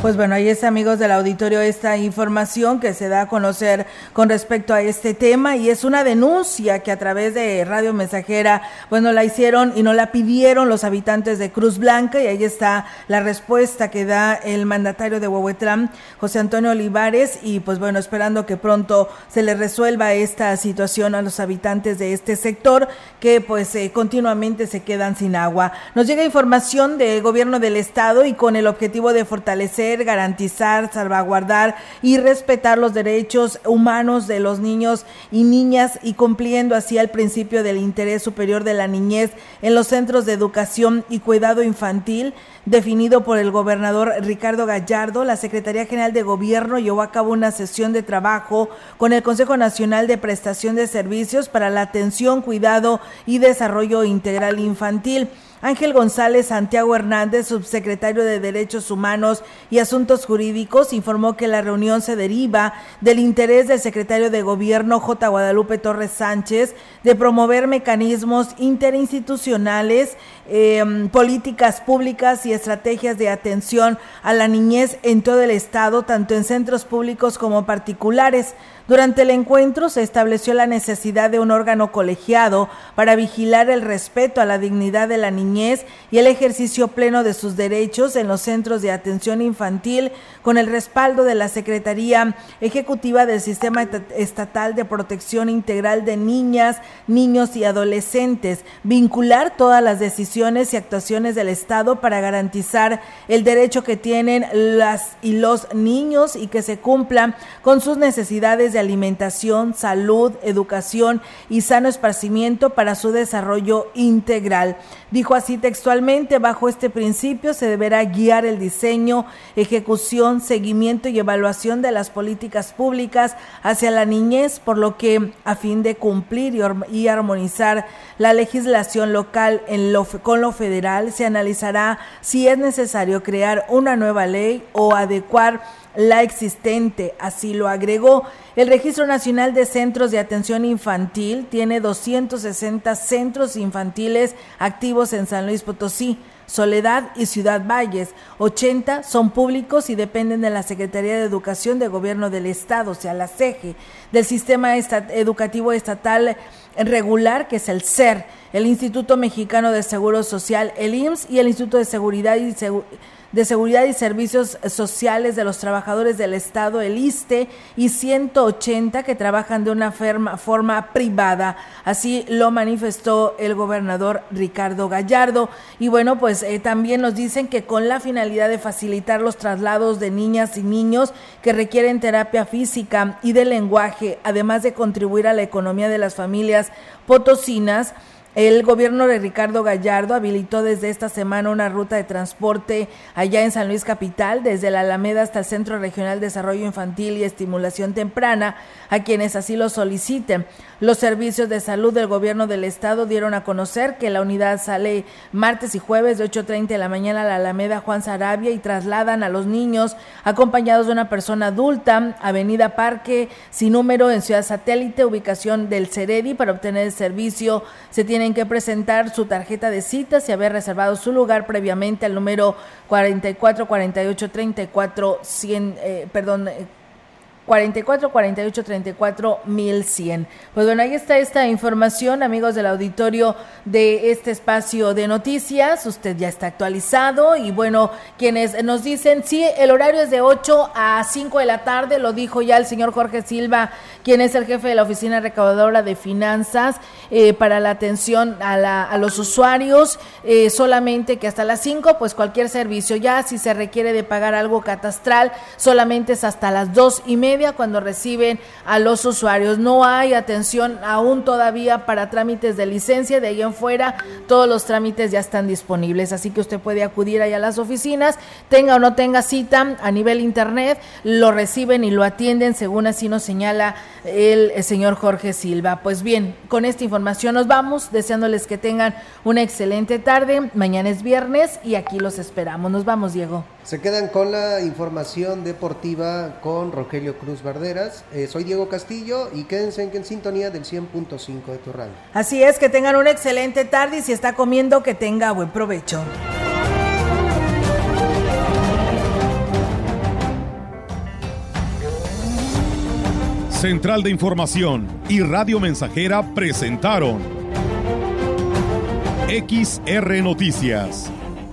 Pues bueno, ahí está amigos del auditorio esta información que se da a conocer con respecto a este tema y es una denuncia que a través de Radio Mensajera, bueno, la hicieron y no la pidieron los habitantes de Cruz Blanca y ahí está la respuesta que da el mandatario de Huehuetlán, José Antonio Olivares y pues bueno, esperando que pronto se le resuelva esta situación a los habitantes de este sector que pues eh, continuamente se quedan sin agua. Nos llega información del gobierno del estado y con el objetivo de fortalecer garantizar, salvaguardar y respetar los derechos humanos de los niños y niñas y cumpliendo así el principio del interés superior de la niñez en los centros de educación y cuidado infantil definido por el gobernador Ricardo Gallardo, la Secretaría General de Gobierno llevó a cabo una sesión de trabajo con el Consejo Nacional de Prestación de Servicios para la Atención, Cuidado y Desarrollo Integral Infantil. Ángel González Santiago Hernández, subsecretario de Derechos Humanos y Asuntos Jurídicos, informó que la reunión se deriva del interés del secretario de Gobierno J. Guadalupe Torres Sánchez de promover mecanismos interinstitucionales, em, políticas públicas y estrategias de atención a la niñez en todo el Estado, tanto en centros públicos como particulares. Durante el encuentro se estableció la necesidad de un órgano colegiado para vigilar el respeto a la dignidad de la niñez y el ejercicio pleno de sus derechos en los centros de atención infantil con el respaldo de la Secretaría Ejecutiva del Sistema Estatal de Protección Integral de Niñas, Niños y Adolescentes, vincular todas las decisiones y actuaciones del Estado para garantizar el derecho que tienen las y los niños y que se cumplan con sus necesidades de alimentación, salud, educación y sano esparcimiento para su desarrollo integral. Dijo así textualmente, bajo este principio se deberá guiar el diseño, ejecución, seguimiento y evaluación de las políticas públicas hacia la niñez, por lo que a fin de cumplir y, armonizar la legislación local con lo federal, se analizará si es necesario crear una nueva ley o adecuar la existente, así lo agregó. El Registro Nacional de Centros de Atención Infantil tiene 260 centros infantiles activos en San Luis Potosí. Soledad y Ciudad Valles. 80 son públicos y dependen de la Secretaría de Educación de Gobierno del Estado, o sea, la CEGE, del Sistema Educativo Estatal Regular, que es el CER, el Instituto Mexicano de Seguro Social, el IMSS, y el Instituto de Seguridad y Seguridad de Seguridad y Servicios Sociales de los Trabajadores del Estado, el ISTE, y 180 que trabajan de una forma privada. Así lo manifestó el gobernador Ricardo Gallardo. Y bueno, pues eh, también nos dicen que con la finalidad de facilitar los traslados de niñas y niños que requieren terapia física y de lenguaje, además de contribuir a la economía de las familias potosinas, el gobierno de Ricardo Gallardo habilitó desde esta semana una ruta de transporte allá en San Luis Capital, desde la Alameda hasta el Centro Regional de Desarrollo Infantil y Estimulación Temprana, a quienes así lo soliciten. Los servicios de salud del gobierno del estado dieron a conocer que la unidad sale martes y jueves de 8.30 de la mañana a la Alameda Juan Sarabia y trasladan a los niños acompañados de una persona adulta, Avenida Parque, sin número en Ciudad Satélite, ubicación del Ceredi. Para obtener el servicio se tienen que presentar su tarjeta de citas y haber reservado su lugar previamente al número 44 48 34 100, eh, perdón, 44 48 34 1100. Pues bueno, ahí está esta información, amigos del auditorio de este espacio de noticias. Usted ya está actualizado y bueno, quienes nos dicen, sí, el horario es de 8 a 5 de la tarde, lo dijo ya el señor Jorge Silva, quien es el jefe de la Oficina Recaudadora de Finanzas eh, para la atención a, la, los usuarios, eh, solamente que hasta las 5, pues cualquier servicio, ya si se requiere de pagar algo catastral, solamente es hasta las dos y media cuando reciben a los usuarios. No hay atención aún todavía para trámites de licencia, de ahí en fuera todos los trámites ya están disponibles, así que usted puede acudir allá a las oficinas, tenga o no tenga cita a nivel internet, lo reciben y lo atienden según así nos señala el, el señor Jorge Silva. Pues bien, con esta información nos vamos, deseándoles que tengan una excelente tarde. Mañana es viernes y aquí los esperamos. Nos vamos, Diego. Se quedan con la información deportiva con Rogelio Cruz Barderas. Eh, soy Diego Castillo y quédense en, sintonía del 100.5 de tu radio. Así es, que tengan una excelente tarde y si está comiendo, que tenga buen provecho. Central de Información y Radio Mensajera presentaron XR Noticias